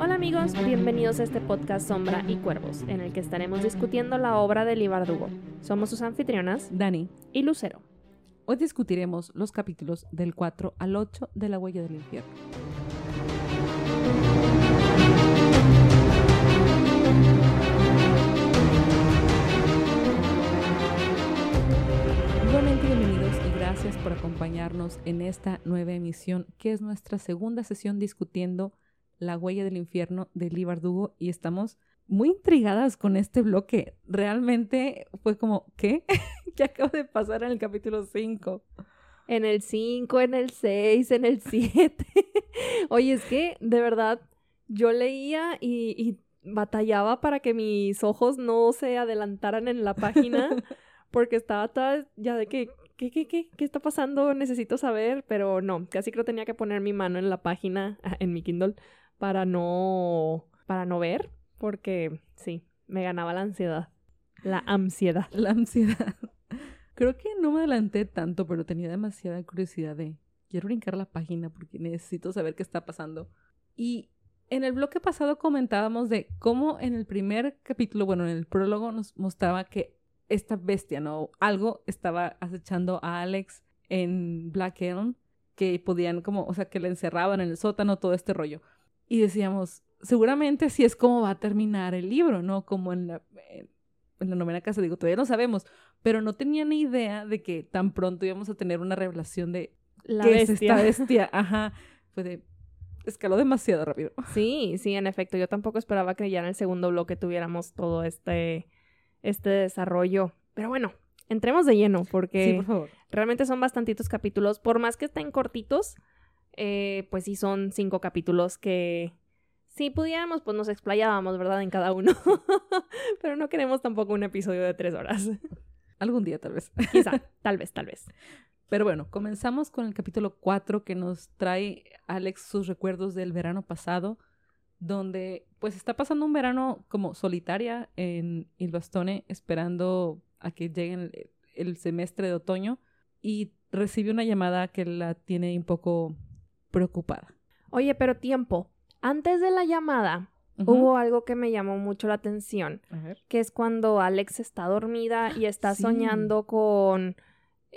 Hola amigos, bienvenidos a este podcast Sombra y Cuervos, en el que estaremos discutiendo la obra de Libardugo. Somos sus anfitrionas, Dani, y Lucero. hoy discutiremos los capítulos del 4 al 8 de La Huella del Infierno. Gracias por acompañarnos en esta nueva emisión, que es nuestra segunda sesión discutiendo La Huella del Infierno de Lee Bardugo y estamos muy intrigadas con este bloque. Realmente fue como, ¿qué? ¿Qué acaba de pasar en el capítulo 5? En el 5, en el 6, en el 7. Oye, es que de verdad yo leía y, y batallaba para que mis ojos no se adelantaran en la página porque estaba toda ya de que, ¿qué, qué, qué? ¿Qué está pasando? Necesito saber, pero no, casi creo tenía que poner mi mano en la página, en mi Kindle, para no, para no ver, porque sí, me ganaba la ansiedad, la ansiedad. La ansiedad. Creo que no me adelanté tanto, pero tenía demasiada curiosidad de quiero brincar la página porque necesito saber qué está pasando. Y en el bloque pasado comentábamos de cómo en el primer capítulo, bueno, en el prólogo nos mostraba que esta bestia, ¿no? Algo estaba acechando a Alex en Black Elm, que podían como, o sea, que le encerraban en el sótano, todo este rollo. Y decíamos, seguramente así es como va a terminar el libro, ¿no? Como en la, en, en la novena casa, digo, todavía no sabemos, pero no tenía ni idea de que tan pronto íbamos a tener una revelación de La qué es esta bestia. Ajá, fue de, escaló demasiado rápido. Sí, sí, en efecto. Yo tampoco esperaba que ya en el segundo bloque tuviéramos todo este, este desarrollo. Pero bueno, entremos de lleno, porque Sí, por favor. realmente son bastantitos capítulos. Por más que estén cortitos, eh, pues sí son cinco capítulos que si pudiéramos, pues nos explayábamos, ¿verdad? En cada uno. Pero no queremos tampoco un episodio de tres horas. Algún día tal vez. Quizá, tal vez, tal vez. Pero bueno, comenzamos con el capítulo 4 que nos trae Alex sus recuerdos del verano pasado, donde pues está pasando un verano como solitaria en Ilbastone, esperando a que llegue el, el semestre de otoño y recibe una llamada que la tiene un poco preocupada. Oye, pero tiempo. Antes de la llamada, hubo algo que me llamó mucho la atención. Que es cuando Alex está dormida y está Sí. soñando con...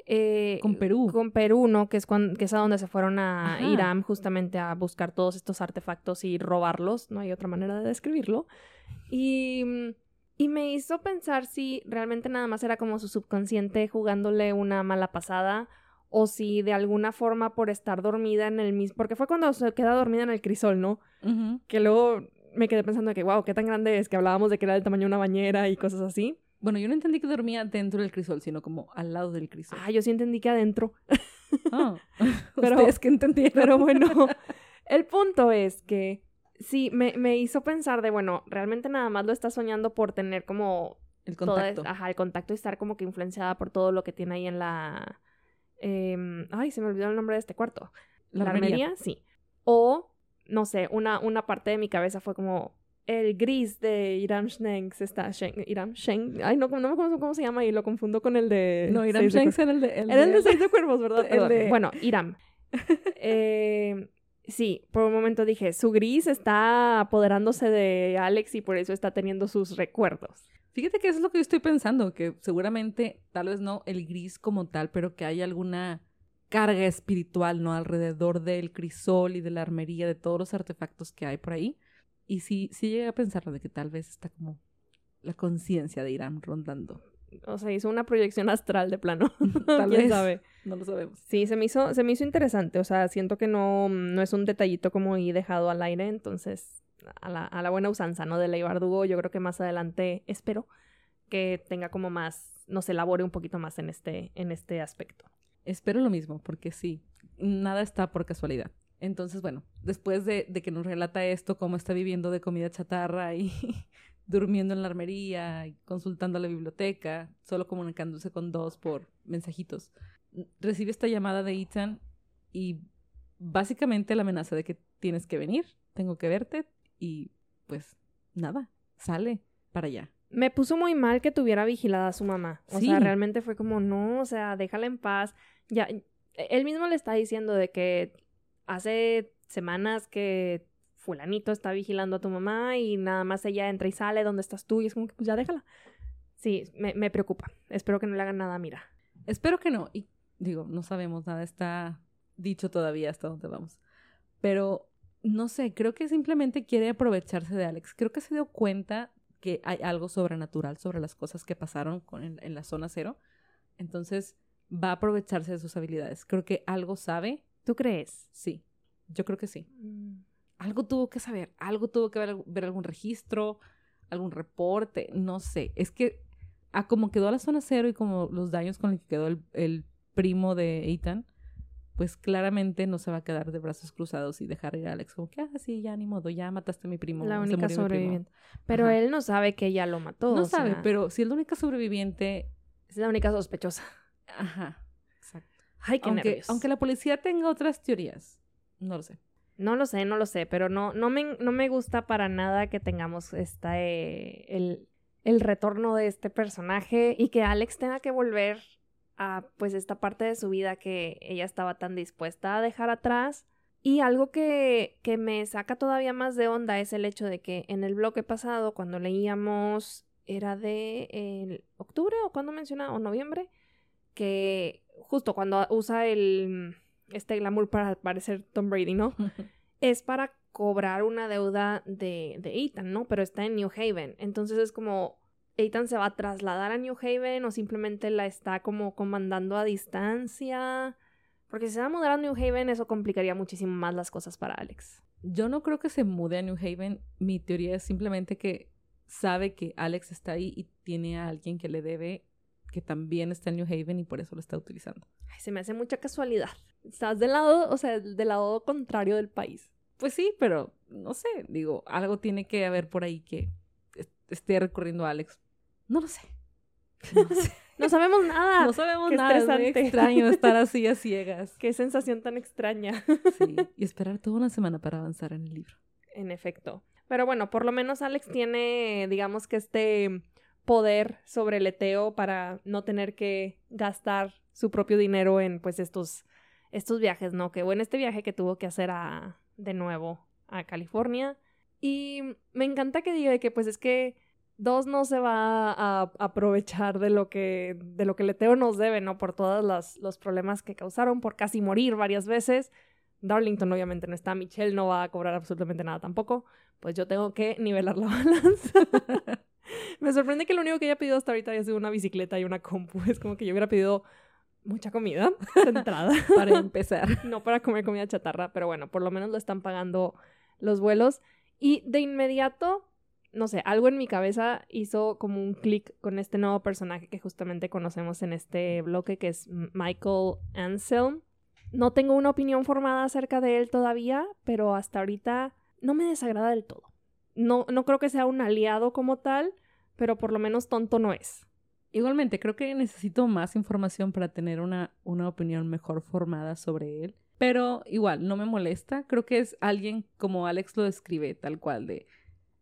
eh, Con Perú. Con Perú, ¿no? Que es, cuan- que es a donde se fueron a Ajá. Irán justamente a buscar todos estos artefactos y robarlos. No hay otra manera de describirlo. Y, y me hizo pensar si realmente nada más era como su subconsciente jugándole una mala pasada o si de alguna forma por estar dormida en el mismo... Porque fue cuando se queda dormida en el crisol, ¿no? Que luego me quedé pensando que, wow, qué tan grande es, que hablábamos de que era del tamaño de una bañera y cosas así. Bueno, yo no entendí que dormía dentro del crisol, sino como al lado del crisol. Ah, yo sí entendí que adentro. Ah. Pero- Ustedes que entendieron. Pero bueno, el punto es que sí, me, me hizo pensar de, bueno, realmente nada más lo está soñando por tener como... el toda- contacto. ajá, el contacto y estar como que influenciada por todo lo que tiene ahí en la... em, ay, se me olvidó el nombre de este cuarto. La ¿La armería? Sí. O, no sé, una, una parte de mi cabeza fue como... El gris de Iram Shanks está... Shen- Iram Shanks... Ay, no, no me acuerdo cómo se llama y lo confundo con el de... No, Iram Shanks era el de... el era el de- seis de cuervos, ¿verdad? El Perdón. de- Bueno, Iram. Eh, sí, por un momento dije, su gris está apoderándose de Alex y por eso está teniendo sus recuerdos. Fíjate que eso es lo que yo estoy pensando, que seguramente, tal vez no el gris como tal, pero que hay alguna carga espiritual, ¿no? Alrededor del crisol y de la armería, de todos los artefactos que hay por ahí. Y sí, sí llegué a pensarlo de que tal vez está como la conciencia de Irán rondando. O sea, hizo una proyección astral de plano. Tal ¿Quién vez. sabe? No lo sabemos. Sí, se me hizo, se me hizo interesante. O sea, siento que no, no es un detallito como ahí dejado al aire. Entonces, a la, a la buena usanza, ¿no? De Ley Bardugo, yo creo que más adelante espero que tenga como más, nos elabore un poquito más en este, en este aspecto. Espero lo mismo, porque sí, nada está por casualidad. Entonces, bueno, después de, de que nos relata esto, cómo está viviendo de comida chatarra y durmiendo en la armería y consultando la biblioteca, solo comunicándose con dos por mensajitos, recibe esta llamada de Ethan y básicamente la amenaza de que tienes que venir, tengo que verte y pues nada, sale para allá. Me puso muy mal que tuviera vigilada a su mamá. O Sí. sea, realmente fue como, no, o sea, déjala en paz. Ya, él mismo le está diciendo de que hace semanas que fulanito está vigilando a tu mamá y nada más ella entra y sale donde estás tú y es como que pues ya déjala. Sí, me, preocupa. Espero que no le hagan nada, mira. Espero que no. Y digo, no sabemos nada, está dicho todavía hasta dónde vamos. Pero no sé, creo que simplemente quiere aprovecharse de Alex. Creo que se dio cuenta que hay algo sobrenatural sobre las cosas que pasaron en, la zona cero. Entonces va a aprovecharse de sus habilidades. Creo que algo sabe. ¿Tú crees? Sí, yo creo que sí. Mm. Algo tuvo que saber, algo tuvo que ver, ver, algún registro, algún reporte, no sé. Es que a como quedó la zona cero y como los daños con los que quedó el, el primo de Ethan, pues claramente no se va a quedar de brazos cruzados y dejar ir a Alex como que, ah, sí, ya ni modo, ya mataste a mi primo. La única sobreviviente. Pero él no sabe que ella lo mató. No sabe, pero si es la única sobreviviente... Es la única sospechosa. Ajá. Ay, qué aunque, aunque la policía tenga otras teorías, no lo sé. No lo sé, no lo sé, pero no, no, me, no me gusta para nada que tengamos esta, eh, el, el retorno de este personaje y que Alex tenga que volver pues esta parte de su vida que ella estaba tan dispuesta a dejar atrás. Y algo que, que me saca todavía más de onda es el hecho de que en el bloque pasado, cuando leíamos, era de octubre o cuando menciona, o noviembre, que justo cuando usa el este glamour para parecer Tom Brady, ¿no? es para cobrar una deuda de, de Ethan, ¿no? Pero está en New Haven. Entonces es como, Ethan se va a trasladar a New Haven o simplemente la está como comandando a distancia. Porque si se va a mudar a New Haven, eso complicaría muchísimo más las cosas para Alex. Yo no creo que se mude a New Haven. Mi teoría es simplemente que sabe que Alex está ahí y tiene a alguien que le debe que también está en New Haven y por eso lo está utilizando. Ay, se me hace mucha casualidad. Estás del lado, o sea, del lado contrario del país. Pues sí, pero no sé, digo, algo tiene que haber por ahí que esté recorriendo a Alex no lo sé. No, sabemos nada. No sabemos nada. Es muy extraño estar así a ciegas. Qué sensación tan extraña. Sí, y esperar toda una semana para avanzar en el libro. En efecto. Pero bueno, por lo menos Alex tiene, digamos que este poder sobre el Eteo para no tener que gastar su propio dinero en pues estos, estos viajes, ¿no? Que bueno, este viaje que tuvo que hacer a, de nuevo a California. Y me encanta que diga que pues es que Dos no se va a aprovechar de lo que, de lo que Leteo nos debe, ¿no? Por todos los problemas que causaron, por casi morir varias veces. Darlington obviamente no está, Michelle no va a cobrar absolutamente nada tampoco. Pues yo tengo que nivelar la balanza. Me sorprende que lo único que haya pedido hasta ahorita haya sido una bicicleta y una compu. Es como que yo hubiera pedido mucha comida de entrada. para empezar. no para comer comida chatarra, pero bueno, por lo menos lo están pagando los vuelos. Y de inmediato no sé, algo en mi cabeza hizo como un clic con este nuevo personaje que justamente conocemos en este bloque, que es Michael Anselm. No tengo una opinión formada acerca de él todavía, pero hasta ahorita no me desagrada del todo. No, no creo que sea un aliado como tal, pero por lo menos tonto no es. Igualmente, creo que necesito más información para tener una, una opinión mejor formada sobre él. Pero igual, no me molesta. Creo que es alguien como Alex lo describe, tal cual, de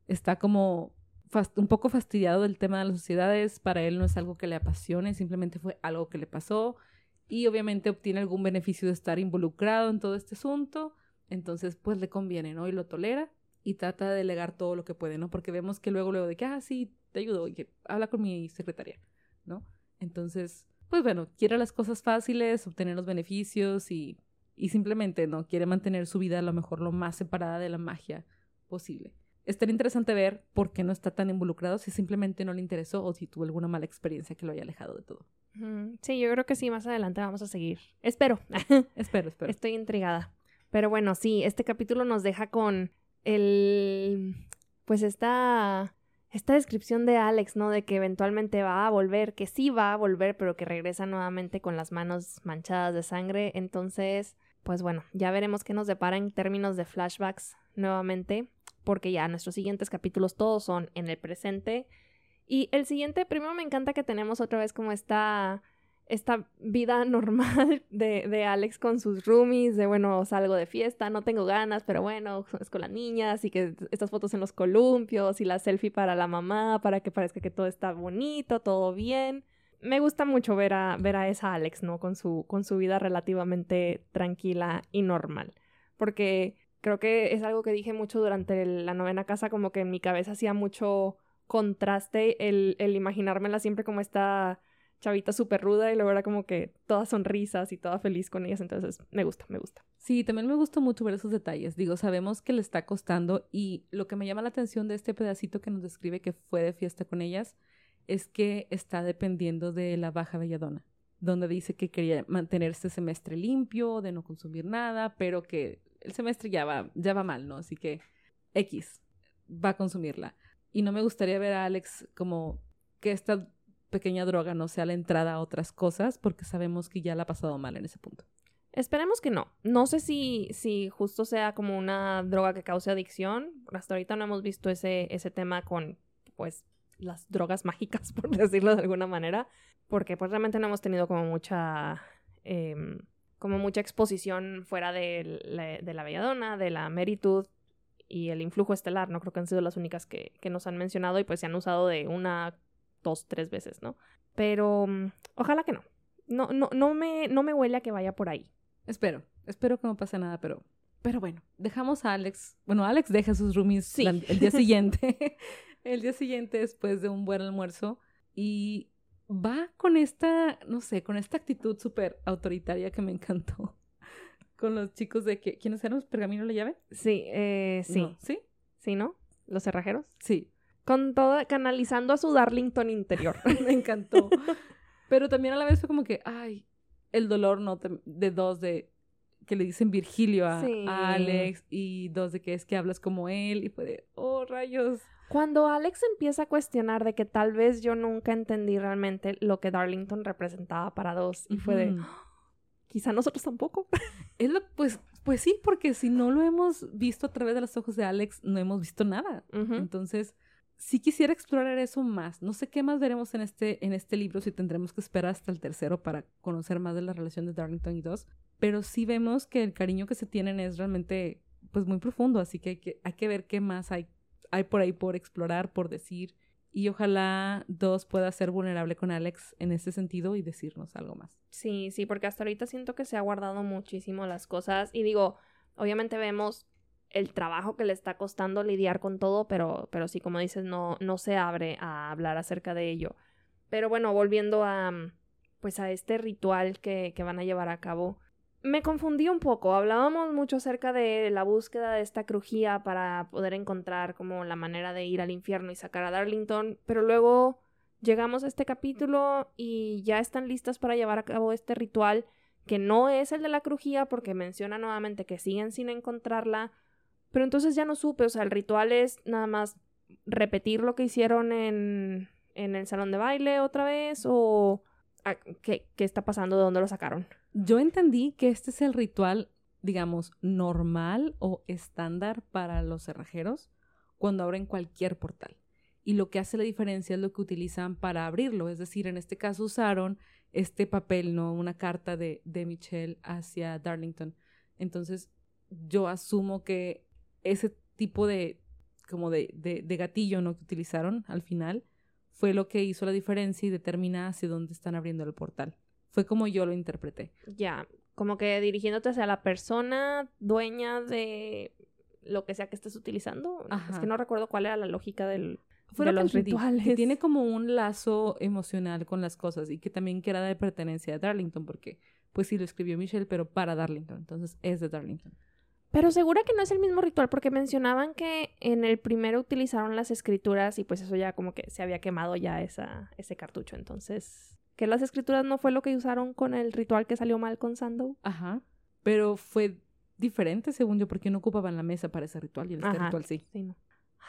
está como un poco fastidiado del tema de las sociedades, para él no es algo que le apasione, simplemente fue algo que le pasó y obviamente obtiene algún beneficio de estar involucrado en todo este asunto, entonces pues le conviene, ¿no? Y lo tolera y trata de delegar todo lo que puede, ¿no? Porque vemos que luego, luego de que, ah, sí, te ayudo, y que habla con mi secretaria, ¿no? Entonces, pues bueno, quiere las cosas fáciles, obtener los beneficios y, y simplemente, ¿no? Quiere mantener su vida a lo mejor lo más separada de la magia posible estaría interesante ver por qué no está tan involucrado, si simplemente no le interesó o si tuvo alguna mala experiencia que lo haya alejado de todo. Sí, yo creo que sí, más adelante vamos a seguir. Espero. espero, espero. Estoy intrigada. Pero bueno, sí, este capítulo nos deja con el... pues esta... Esta descripción de Alex, ¿no? De que eventualmente va a volver, que sí va a volver, pero que regresa nuevamente con las manos manchadas de sangre. Entonces, pues bueno, ya veremos qué nos depara en términos de flashbacks nuevamente porque ya nuestros siguientes capítulos todos son en el presente. Y el siguiente, primero me encanta que tenemos otra vez como esta, esta vida normal de, de Alex con sus roomies, de bueno, salgo de fiesta, no tengo ganas, pero bueno, es con las niñas y que estas fotos en los columpios y la selfie para la mamá, para que parezca que todo está bonito, todo bien. me gusta mucho ver a, ver a esa Alex, ¿no? Con su, con su vida relativamente tranquila y normal. Porque creo que es algo que dije mucho durante la novena casa, como que en mi cabeza hacía mucho contraste el, el imaginármela siempre como esta chavita súper ruda y luego era como que todas sonrisas y toda feliz con ellas. Entonces, me gusta, me gusta. Sí, también me gusta mucho ver esos detalles. Digo, sabemos que le está costando y lo que me llama la atención de este pedacito que nos describe que fue de fiesta con ellas es que está dependiendo de la baja belladona, donde dice que quería mantener este semestre limpio, de no consumir nada, pero que el semestre ya va, ya va mal, ¿no? Así que X va a consumirla. Y no me gustaría ver a Alex como que esta pequeña droga no sea la entrada a otras cosas, porque sabemos que ya la ha pasado mal en ese punto. Esperemos que no. No sé si, si justo sea como una droga que cause adicción. Hasta ahorita no hemos visto ese, ese tema con, pues, las drogas mágicas, por decirlo de alguna manera. Porque, pues, realmente no hemos tenido como mucha... Em, como mucha exposición fuera de la, de la belladona, de la meritud y el influjo estelar, ¿no? Creo que han sido las únicas que, que nos han mencionado y pues se han usado de una, dos, tres veces, ¿no? Pero mm, ojalá que no. No, no, no, me, no me huele a que vaya por ahí. Espero, espero que no pase nada, pero, pero bueno, dejamos a Alex. Bueno, Alex deja sus roomies el día siguiente. el día siguiente después de un buen almuerzo y va con esta, no sé, con esta actitud súper autoritaria que me encantó. Con los chicos de que, ¿quiénes eran los pergamino la llave? Sí, eh, sí. ¿Sí? Sí, ¿no? ¿Los cerrajeros? Sí. Con todo, canalizando a su Darlington interior. me encantó. Pero también a la vez fue como que, ay, el dolor no de dos de que le dicen Virgilio a, a, Alex y dos de que es que hablas como él y fue de, oh, rayos. Cuando Alex empieza a cuestionar de que tal vez yo nunca entendí realmente lo que Darlington representaba para dos y fue de quizá nosotros tampoco. Es lo, pues, pues sí, porque si no lo hemos visto a través de los ojos de Alex, no hemos visto nada. Entonces, sí quisiera explorar eso más. No sé qué más veremos en este, en este libro, si tendremos que esperar hasta el tercero para conocer más de la relación de Darlington y dos. Pero sí vemos que el cariño que se tienen es realmente, pues, muy profundo. Así que hay que, hay que ver qué más hay hay por ahí por explorar, por decir. Y ojalá Dos pueda ser vulnerable con Alex en ese sentido y decirnos algo más. Sí, sí, porque hasta ahorita siento que se ha guardado muchísimo las cosas. Y digo, obviamente vemos el trabajo que le está costando lidiar con todo, pero, pero sí, como dices, no, no se abre a hablar acerca de ello. Pero bueno, volviendo a pues a este ritual que, que van a llevar a cabo me confundí un poco. Hablábamos mucho acerca de la búsqueda de esta crujía para poder encontrar como la manera de ir al infierno y sacar a Darlington, pero luego llegamos a este capítulo y ya están listas para llevar a cabo este ritual que no es el de la crujía porque menciona nuevamente que siguen sin encontrarla, pero entonces ya no supe, o sea, el ritual es nada más repetir lo que hicieron en, en el salón de baile otra vez o ah, ¿qué, qué está pasando, de dónde lo sacaron. Yo entendí que este es el ritual, digamos, normal o estándar para los cerrajeros cuando abren cualquier portal. Y lo que hace la diferencia es lo que utilizan para abrirlo. Es decir, en este caso usaron este papel, ¿no? Una carta de, de Michelle hacia Darlington. Entonces, yo asumo que ese tipo de, como de, de, de gatillo, ¿no? Que utilizaron al final fue lo que hizo la diferencia y determina hacia dónde están abriendo el portal. Fue como yo lo interpreté. Ya, como que dirigiéndote hacia la persona dueña de lo que sea que estés utilizando. Es que no recuerdo cuál era la lógica del, de los rituales. Que tiene como un lazo emocional con las cosas y que también que era de pertenencia a Darlington, porque pues sí lo escribió Michelle, pero para Darlington, entonces es de Darlington. Pero segura que no es el mismo ritual, porque mencionaban que en el primero utilizaron las escrituras y pues eso ya como que se había quemado ya esa, ese cartucho, entonces que las escrituras no fue lo que usaron con el ritual que salió mal con Sandow. Ajá. Pero fue diferente, según yo, porque no ocupaban la mesa para ese ritual y en este ritual sí. sí no.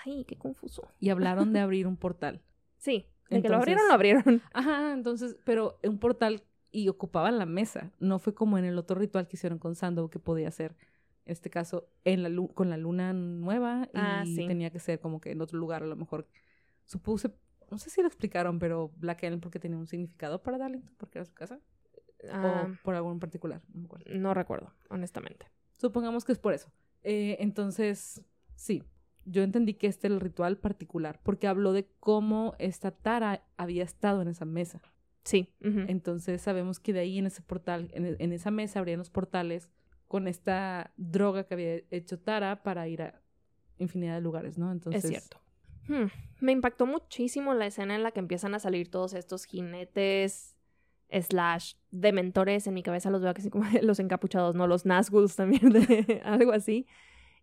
Ay, qué confuso. Y hablaron de abrir un portal. Sí, de que lo abrieron, lo abrieron. Ajá, entonces, pero un portal y ocupaban la mesa. No fue como en el otro ritual que hicieron con Sandow, que podía ser, este caso, en la con la luna nueva y ah, tenía que ser como que en otro lugar a lo mejor. Supuse, no sé si lo explicaron, pero Black Ellen porque tenía un significado para Darlington, porque era su casa. o ah. por algún particular, no me acuerdo. No recuerdo, honestamente. Supongamos que es por eso. Eh, entonces, sí, yo entendí que este era el ritual particular, porque habló de cómo esta Tara había estado en esa mesa. Sí. Entonces sabemos que de ahí en ese portal, en, en esa mesa habrían los portales con esta droga que había hecho Tara para ir a infinidad de lugares, ¿no? Entonces, Es cierto. Hmm, Me impactó muchísimo la escena en la que empiezan a salir todos estos jinetes slash dementores. En mi cabeza los veo así como los encapuchados, ¿no? Los Nazguls también, de algo así.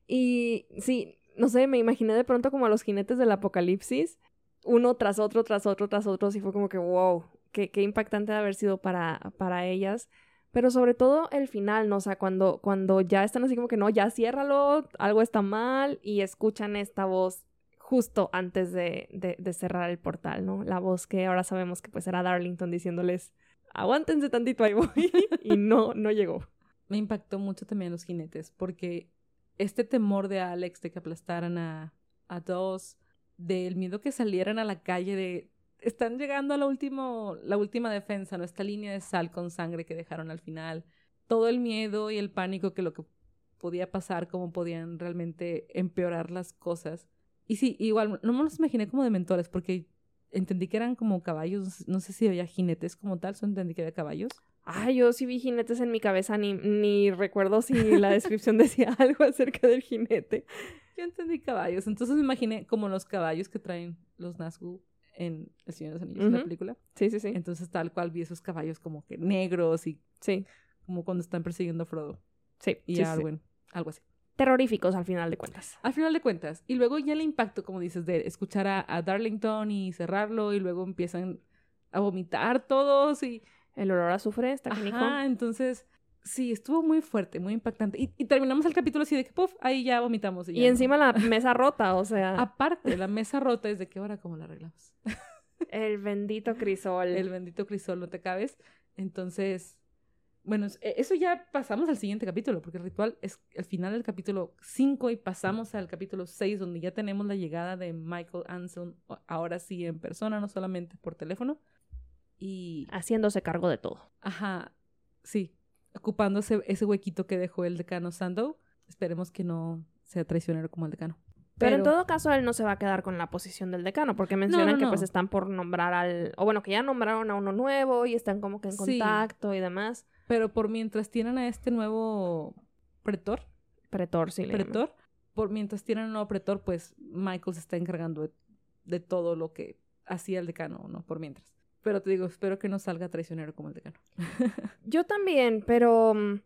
Y sí, no sé, me imaginé de pronto como a los jinetes del apocalipsis, uno tras otro, tras otro, tras otro, y fue como que, wow, qué, qué impactante de haber sido para, para ellas. Pero sobre todo el final, ¿no? O sea, cuando, cuando ya están así como que no, ya ciérralo, algo está mal, y escuchan esta voz justo antes de, de, cerrar el portal, ¿no? La voz que ahora sabemos que pues era Darlington diciéndoles, aguántense tantito, ahí voy, y no, no llegó. me impactó mucho también los jinetes, porque este temor de Alex de que aplastaran a, a dos, del miedo que salieran a la calle, de están llegando a la, último, la última defensa, ¿no? Esta línea de sal con sangre que dejaron al final. Todo el miedo y el pánico que lo que podía pasar, cómo podían realmente empeorar las cosas. Y sí, igual, no me los imaginé como de mentores, porque entendí que eran como caballos, no sé si había jinetes como tal, solo entendí que había caballos. Ay, yo sí vi jinetes en mi cabeza, ni, ni recuerdo si la descripción decía algo acerca del jinete. Yo entendí caballos, entonces me imaginé como los caballos que traen los Nazgûl en El Señor de los Anillos, la Ujú. película. Sí, sí, sí. Entonces tal cual vi esos caballos como que negros y Sí, como cuando están persiguiendo a Frodo sí. y sí, a sí. Arwen, algo así. Terroríficos al final de cuentas. Al final de cuentas, y luego ya el impacto, como dices, de escuchar a, a Darlington y cerrarlo y luego empiezan a vomitar todos y... El olor a azufre está canijo. Ajá, entonces... Sí, estuvo muy fuerte, muy impactante. Y, y terminamos el capítulo así de que, puff, ahí ya vomitamos. Y, Y ya no. encima la mesa rota, o sea, Aparte, la mesa rota es de qué hora, ¿cómo la arreglamos? el bendito crisol. El bendito crisol, no te cabes. Entonces, bueno, e- eso ya pasamos al siguiente capítulo, porque el ritual es el final del capítulo 5 y pasamos al capítulo 6, donde ya tenemos la llegada de Michael Anson, o- ahora sí en persona, no solamente por teléfono. Y, Haciéndose cargo de todo. ajá, sí, ocupando ese, ese huequito que dejó el decano Sandow. Esperemos que no sea traicionero como el decano. Pero, en todo caso, él no se va a quedar con la posición del decano, porque mencionan no, que pues están por nombrar al... O bueno, que ya nombraron a uno nuevo y están como que en Sí. contacto y demás. Pero por mientras tienen a este nuevo pretor, Pretor, sí. le llaman. pretor. Por mientras tienen un nuevo pretor, pues Michael se está encargando de, de todo lo que hacía el decano, ¿no? Por mientras. Pero te digo, espero que no salga traicionero como el decano. Yo también, pero mm,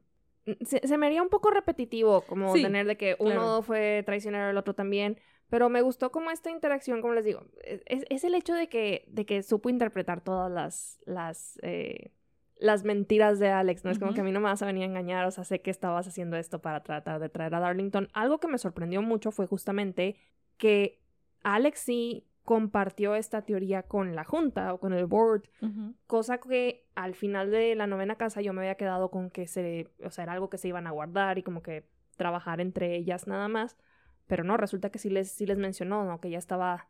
se, se me haría un poco repetitivo como Sí, tener de que uno claro. fue traicionero, el otro también. Pero me gustó como esta interacción, como les digo, es, es el hecho de que, de que supo interpretar todas las, las, eh, las mentiras de Alex, ¿no? Es como que a mí no me vas a venir a engañar, o sea, sé que estabas haciendo esto para tratar de traer a Darlington. Algo que me sorprendió mucho fue justamente que Alex sí compartió esta teoría con la junta o con el board Cosa que al final de la novena casa yo me había quedado con que se, o sea, era algo que se iban a guardar y como que trabajar entre ellas nada más. Pero no, resulta que sí les, sí les mencionó, ¿no? Que ella estaba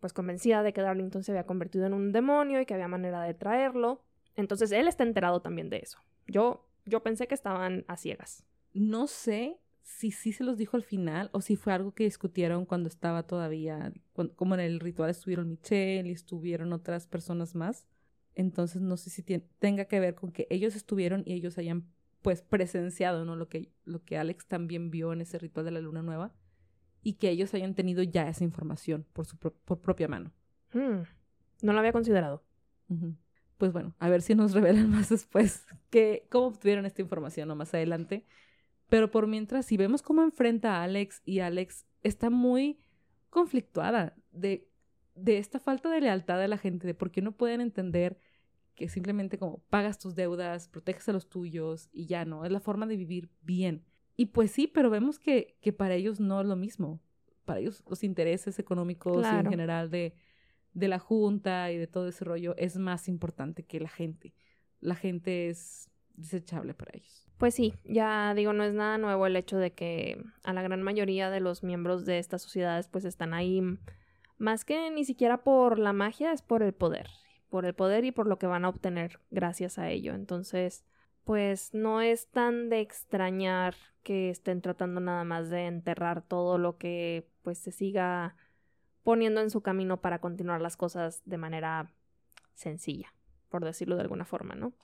pues convencida de que Darlington se había convertido en un demonio y que había manera de traerlo. Entonces él está enterado también de eso. Yo, yo pensé que estaban a ciegas. No sé si sí se los dijo al final o si fue algo que discutieron cuando estaba todavía, como en el ritual estuvieron Michelle y estuvieron otras personas más. Entonces no sé si tien- tenga que ver con que ellos estuvieron y ellos hayan pues presenciado, ¿no? Lo que, lo que Alex también vio en ese ritual de la luna nueva y que ellos hayan tenido ya esa información por su pro- por propia mano. Hmm, No lo había considerado. Pues bueno, a ver si nos revelan más después que, cómo obtuvieron esta información o más adelante. Pero por mientras, si vemos cómo enfrenta a Alex y Alex está muy conflictuada de, de esta falta de lealtad de la gente, de por qué no pueden entender que simplemente como pagas tus deudas, proteges a los tuyos y ya no, es la forma de vivir bien. Y pues sí, pero vemos que, que para ellos no es lo mismo. Para ellos los intereses económicos y en general de, de la junta y de todo ese rollo es más importante que la gente. La gente es desechable para ellos. Pues sí, ya digo, no es nada nuevo el hecho de que a la gran mayoría de los miembros de estas sociedades pues están ahí más que ni siquiera por la magia, es por el poder, por el poder y por lo que van a obtener gracias a ello. Entonces, pues no es tan de extrañar que estén tratando nada más de enterrar todo lo que pues se siga poniendo en su camino para continuar las cosas de manera sencilla, por decirlo de alguna forma, ¿no?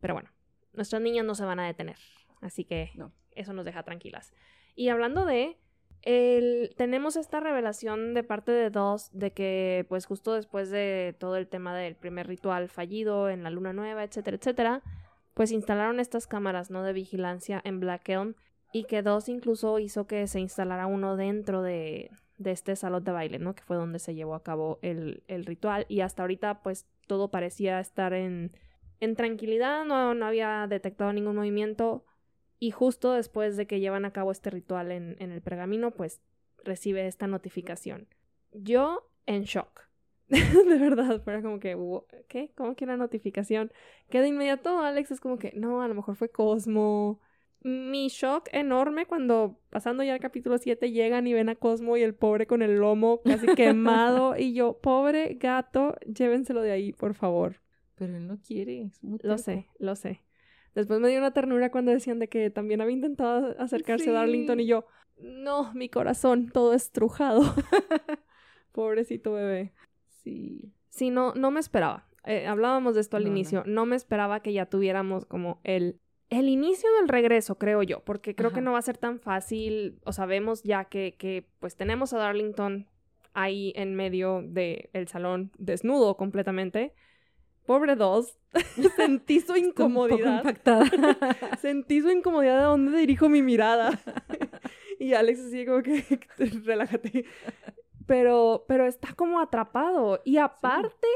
Pero bueno, nuestras niñas no se van a detener, así que No. eso nos deja tranquilas. Y hablando de, el, tenemos esta revelación de parte de Dos de que pues justo después de todo el tema del primer ritual fallido en la luna nueva, etcétera, etcétera, pues instalaron estas cámaras, ¿no? De vigilancia en Black Elm y que Dos incluso hizo que se instalara uno dentro de, de este salón de baile, ¿no? Que fue donde se llevó a cabo el, el ritual y hasta ahorita pues todo parecía estar en, en tranquilidad, no, no había detectado ningún movimiento y justo después de que llevan a cabo este ritual en, en el pergamino pues recibe esta notificación. Yo en shock. de verdad, fuera como que, "Wo- ¿qué? ¿Cómo que una notificación? Que de inmediato Alex es como que, no, a lo mejor fue Cosmo. Mi shock enorme cuando pasando ya el capítulo 7 llegan y ven a Cosmo y el pobre con el lomo casi quemado y yo, pobre gato, llévenselo de ahí, por favor. Pero él no quiere. Es muy Lo sé, lo sé. Después me dio una ternura cuando decían de que también había intentado acercarse Sí. a Darlington y yo, no, mi corazón todo estrujado. Pobrecito bebé. Sí. Sí, no, no me esperaba. Eh, hablábamos de esto al No, inicio. No. me esperaba que ya tuviéramos como el, el inicio del regreso, creo yo, porque creo que no va a ser tan fácil. O sabemos ya que, que pues tenemos a Darlington ahí en medio del salón, desnudo completamente. Pobre Dos, sentí su incomodidad. impactada. Sentí su incomodidad de dónde dirijo mi mirada. y Alex así como que relájate. Pero, pero está como atrapado. Y aparte,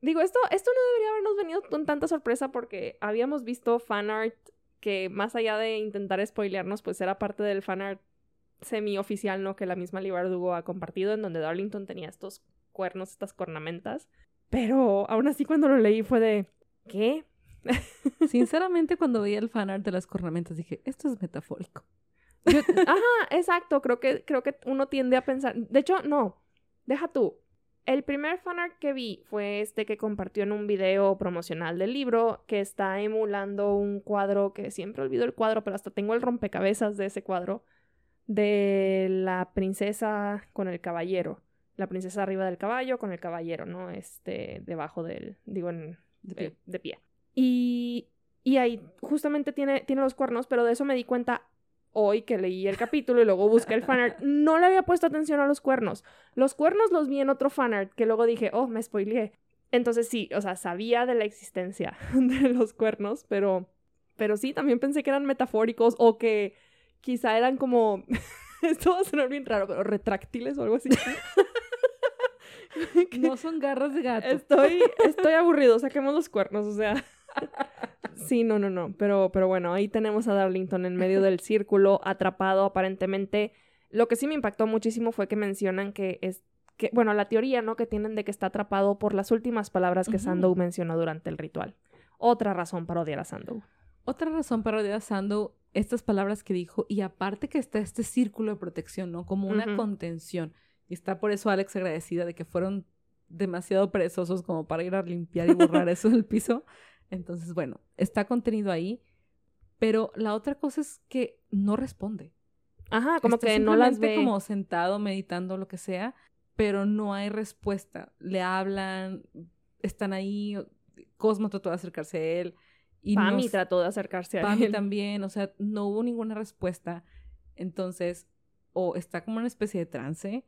digo, esto, esto no debería habernos venido con tanta sorpresa porque habíamos visto fanart que más allá de intentar spoilearnos, pues era parte del fanart semi-oficial, ¿no? Que la misma Lee Bardugo ha compartido, en donde Darlington tenía estos cuernos, estas cornamentas. Pero aún así cuando lo leí fue de, ¿qué? Sinceramente, cuando veía el fanart de las cornamentas, dije, esto es metafórico. Yo- ajá, exacto. Creo que, creo que uno tiende a pensar. De hecho, no. Deja tú. El primer fanart que vi fue este que compartió en un video promocional del libro que está emulando un cuadro que siempre olvido el cuadro, pero hasta tengo el rompecabezas de ese cuadro de la princesa con el caballero. La princesa arriba del caballo con el caballero, ¿no? Este, debajo del, digo, en, De pie. eh, de pie. Y, y ahí justamente tiene, tiene los cuernos, pero de eso me di cuenta hoy que leí el capítulo y luego busqué el fanart. No le había puesto atención a los cuernos. Los cuernos los vi en otro fanart que luego dije, oh, me spoileé. Entonces sí, o sea, sabía de la existencia de los cuernos, pero, pero sí, también pensé que eran metafóricos o que quizá eran como, esto va a sonar bien raro, pero retráctiles o algo así. No son garras de gato. Estoy, estoy aburrido, saquemos los cuernos, o sea. Sí, no, no, no. Pero, pero bueno, ahí tenemos a Darlington en medio del círculo, atrapado aparentemente. Lo que sí me impactó muchísimo fue que mencionan que es que, bueno, la teoría, ¿no? Que tienen de que está atrapado por las últimas palabras que. Sandow mencionó durante el ritual. Otra razón para odiar a Sandow. Otra razón para odiar a Sandow, estas palabras que dijo, y aparte que está este círculo de protección, ¿no? Como una contención. Y está por eso Alex agradecida de que fueron demasiado perezosos como para ir a limpiar y borrar eso del piso. Entonces, bueno, está contenido ahí. Pero la otra cosa es que no responde. Ajá, como que no las ve. como sentado, meditando, lo que sea, pero no hay respuesta. Le hablan, están ahí, Cosmo trató de acercarse a él. Y Pami trató de acercarse a Pami él. también, o sea, no hubo ninguna respuesta. Entonces, o está como una especie de trance,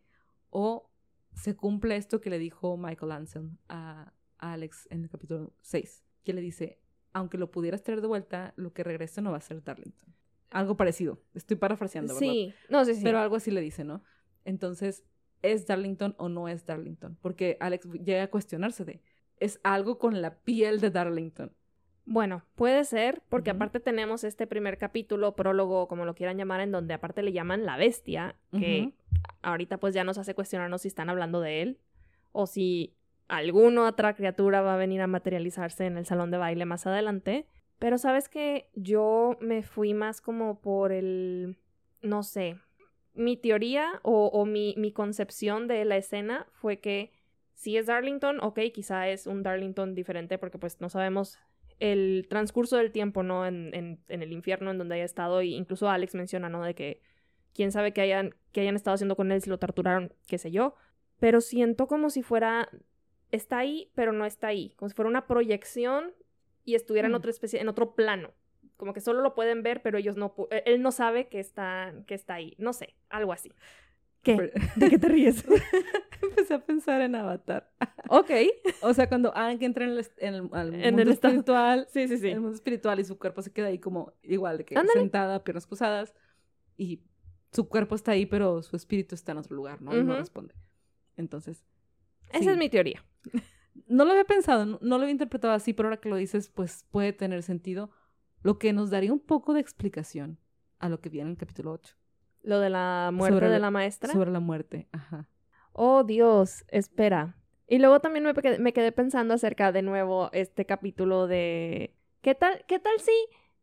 o se cumple esto que le dijo Michael Anselm a, a Alex en el capítulo 6, que le dice, aunque lo pudieras traer de vuelta, lo que regrese no va a ser Darlington. Algo parecido, estoy parafraseando, ¿verdad? Sí, no, sí, sí. Pero algo así le dice, ¿no? Entonces, ¿es Darlington o no es Darlington? Porque Alex llega a cuestionarse de, ¿es algo con la piel de Darlington? Bueno, puede ser, porque aparte tenemos este primer capítulo, prólogo, como lo quieran llamar, en donde aparte le llaman la bestia, que ahorita pues ya nos hace cuestionarnos si están hablando de él o si alguna otra criatura va a venir a materializarse en el salón de baile más adelante. Pero sabes que yo me fui más como por el, no sé, mi teoría o, o mi, mi concepción de la escena fue que si es Darlington, ok, quizá es un Darlington diferente porque pues no sabemos el transcurso del tiempo, ¿no? En, en, en el infierno en donde haya estado, e incluso Alex menciona, ¿no? De que quién sabe qué hayan, qué hayan estado haciendo con él, si lo torturaron, qué sé yo. Pero siento como si fuera está ahí, pero no está ahí. Como si fuera una proyección y estuviera en Mm. otra especie, en otro plano. Como que solo lo pueden ver, pero ellos no, eh, él no sabe que está, que está ahí. No sé, algo así. ¿Qué? ¿De qué te ríes? Empecé a pensar en Avatar. ok. O sea, cuando Aang entra en el, est- en el, al En mundo el espiritual, Sí, sí, sí. el mundo espiritual y su cuerpo se queda ahí como igual de que Ándale. sentada, piernas cruzadas y su cuerpo está ahí, pero su espíritu está en otro lugar, ¿no? Y no responde. Entonces, Esa sí. es mi teoría. no lo había pensado, no, no lo había interpretado así, pero ahora que lo dices, pues puede tener sentido, lo que nos daría un poco de explicación a lo que viene en el capítulo 8 Lo de la muerte Sobre de la- la maestra. sobre la muerte. Ajá. Oh, Dios, espera. Y luego también me, quedé- me quedé pensando acerca de nuevo este capítulo de... ¿Qué tal, qué tal si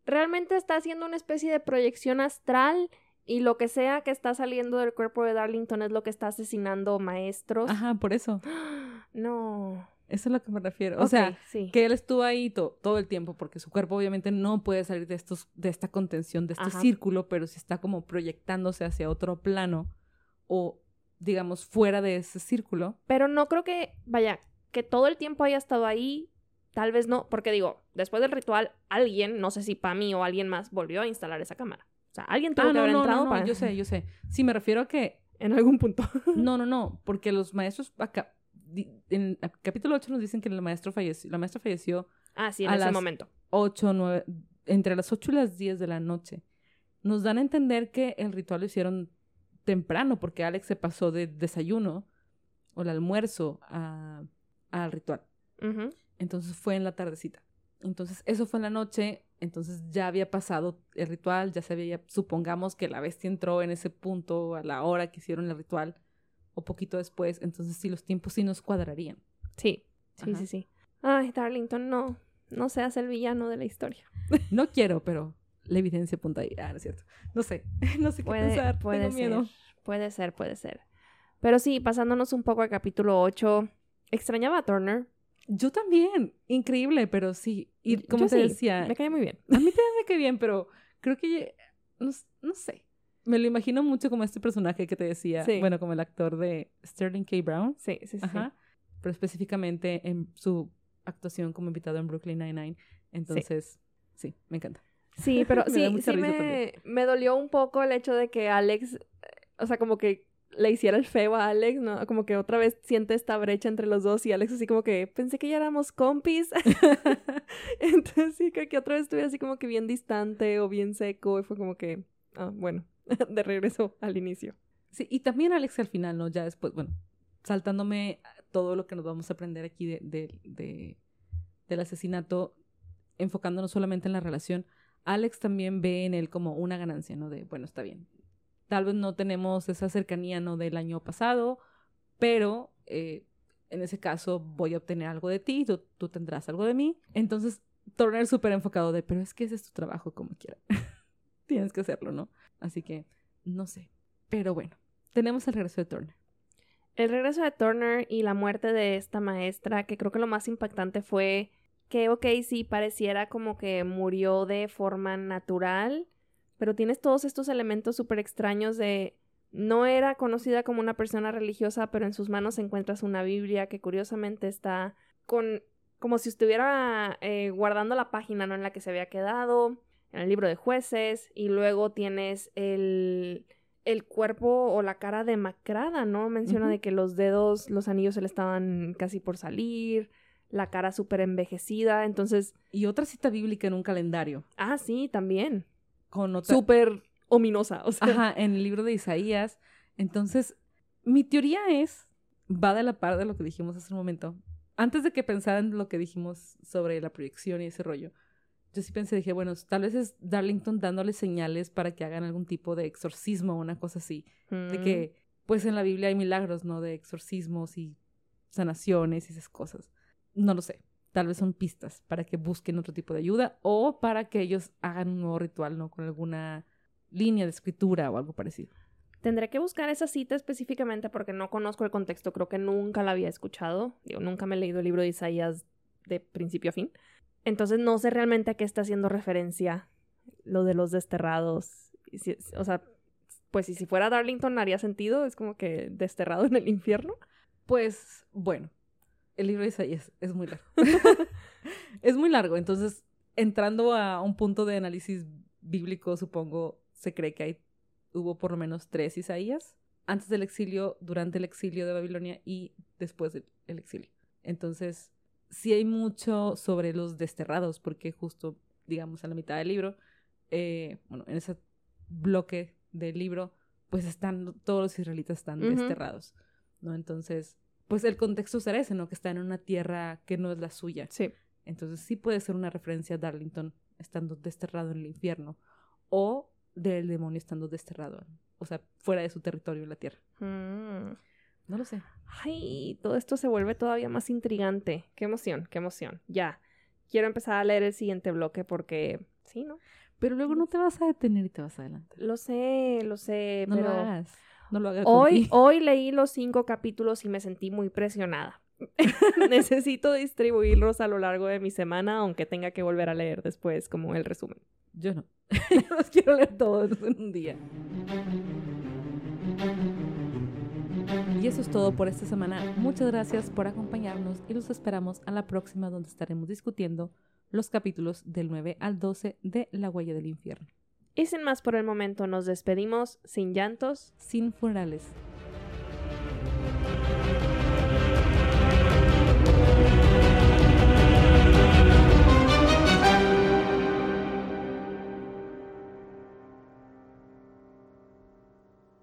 realmente está haciendo una especie de proyección astral y lo que sea que está saliendo del cuerpo de Darlington es lo que está asesinando maestros? Ajá, por eso. No. Eso es a lo que me refiero. O sea, sí. que él estuvo ahí to- todo el tiempo porque su cuerpo obviamente no puede salir de estos de esta contención de este Ajá. círculo pero si está como proyectándose hacia otro plano o digamos fuera de ese círculo Pero no creo que, vaya, que todo el tiempo haya estado ahí. Tal vez no, porque digo, después del ritual, alguien, no sé si Pami o alguien más, volvió a instalar esa cámara. O sea, alguien tuvo ah que no haber no entrado no, para... yo sé yo sé sí me refiero a que En algún punto. no no no porque los maestros acá en el capítulo 8 nos dicen que el maestro falleció la maestra falleció Ah, sí, en A ese las- momento. 8 9 entre las 8 y las 10 de la noche nos dan a entender que el ritual lo hicieron temprano porque Alex se pasó de desayuno o el almuerzo a- al ritual. Ujú. Entonces fue en la tardecita. Entonces eso fue en la noche, entonces ya había pasado el ritual, ya se había, supongamos que la bestia entró en ese punto a la hora que hicieron el ritual o poquito después, entonces sí los tiempos sí nos cuadrarían. Sí, sí, Ajá. sí, sí. Ay, Darlington, no. No seas el villano de la historia. No quiero, pero la evidencia apunta ahí. Ah, no es cierto. No sé, no sé qué Puede, pensar, puede tengo miedo. ser. Puede ser, puede ser. Pero sí, pasándonos un poco al capítulo 8. Extrañaba a Turner. Yo también, increíble, pero sí. Y Yo como te sí, decía, Me caía muy bien. a mí también me cae bien, pero creo que, no sé, me lo imagino mucho como este personaje que te decía, Sí. bueno, como el actor de Sterling K. Brown, Sí, sí, sí. ajá, pero específicamente en su actuación como invitado en Brooklyn Nine-Nine. Entonces, sí, me encanta. Sí, pero Me sí, sí me, me dolió un poco el hecho de que Alex, o sea, como que le hiciera el feo a Alex, ¿no? Como que otra vez siente esta brecha entre los dos y Alex así como que pensé que ya éramos compis. Entonces sí, creo que otra vez estuviera así como que bien distante o bien seco y fue como que, ah, bueno, de regreso al inicio. Sí, y también Alex al final, ¿no? Ya después, bueno, saltándome todo lo que nos vamos a aprender aquí de, de- de- del asesinato, enfocándonos solamente en la relación, Alex también ve en él como una ganancia, ¿no? De, bueno, está bien. Tal vez no tenemos esa cercanía, ¿no? Del año pasado, pero eh, en ese caso voy a obtener algo de ti, tú, tú tendrás algo de mí. Entonces, Turner súper enfocado de, pero es que ese es tu trabajo como quiera. Tienes que hacerlo, ¿no? Así que, no sé. Pero bueno, tenemos el regreso de Turner. El regreso de Turner y la muerte de esta maestra, que creo que lo más impactante fue que, ok, sí, pareciera como que murió de forma natural, pero tienes todos estos elementos súper extraños de no era conocida como una persona religiosa, pero en sus manos encuentras una Biblia que curiosamente está con como si estuviera eh, guardando la página ¿no? en la que se había quedado, en el libro de jueces, y luego tienes el, el cuerpo o la cara demacrada, ¿no? Menciona de que los dedos, los anillos se le estaban casi por salir, la cara súper envejecida, entonces, Y otra cita bíblica en un calendario. ah, sí, también, Con otra. súper ominosa, o sea, Ajá, en el libro de Isaías. Entonces, mi teoría es, va de la par de lo que dijimos hace un momento. Antes de que pensaran lo que dijimos sobre la proyección y ese rollo, yo sí pensé, dije, bueno, tal vez es Darlington dándole señales para que hagan algún tipo de exorcismo o una cosa así. De mm, que, pues en la Biblia hay milagros, ¿no? De exorcismos y sanaciones y esas cosas. No lo sé. Tal vez son pistas para que busquen otro tipo de ayuda o para que ellos hagan un nuevo ritual, ¿no? Con alguna línea de escritura o algo parecido. Tendré que buscar esa cita específicamente porque no conozco el contexto, creo que nunca la había escuchado, digo, nunca me he leído el libro de Isaías de principio a fin. Entonces no sé realmente a qué está haciendo referencia lo de los desterrados. Y si- o sea, pues y si fuera Darlington haría sentido, es como que desterrado en el infierno. Pues bueno, el libro de Isaías es muy largo. es muy largo, entonces entrando a un punto de análisis bíblico, supongo, se cree que hay, hubo por lo menos tres Isaías, antes del exilio, durante el exilio de Babilonia y después del exilio. Entonces, sí hay mucho sobre los desterrados, porque justo, digamos, a la mitad del libro, eh, bueno, en ese bloque del libro, pues están, todos los israelitas están desterrados, ¿no? Entonces, pues el contexto será ese, ¿no? Que está en una tierra que no es la suya. Sí. Entonces sí puede ser una referencia a Darlington estando desterrado en el infierno o del demonio estando desterrado, o sea, fuera de su territorio en la tierra. Mm. No lo sé. Ay, todo esto se vuelve todavía más intrigante. Qué emoción, qué emoción. Ya. Quiero empezar a leer el siguiente bloque porque sí, ¿no? Pero luego no te vas a detener y te vas adelante. Lo sé, lo sé, No pero lo hagas. No lo hagas. hoy, hoy leí los cinco capítulos y me sentí muy presionada. Necesito distribuirlos a lo largo de mi semana, aunque tenga que volver a leer después como el resumen. Yo no. los quiero leer todos en un día. Y eso es todo por esta semana. Muchas gracias por acompañarnos y los esperamos a la próxima donde estaremos discutiendo los capítulos del 9 al 12 de La huella del infierno. Y sin más por el momento, nos despedimos sin llantos. Sin funerales.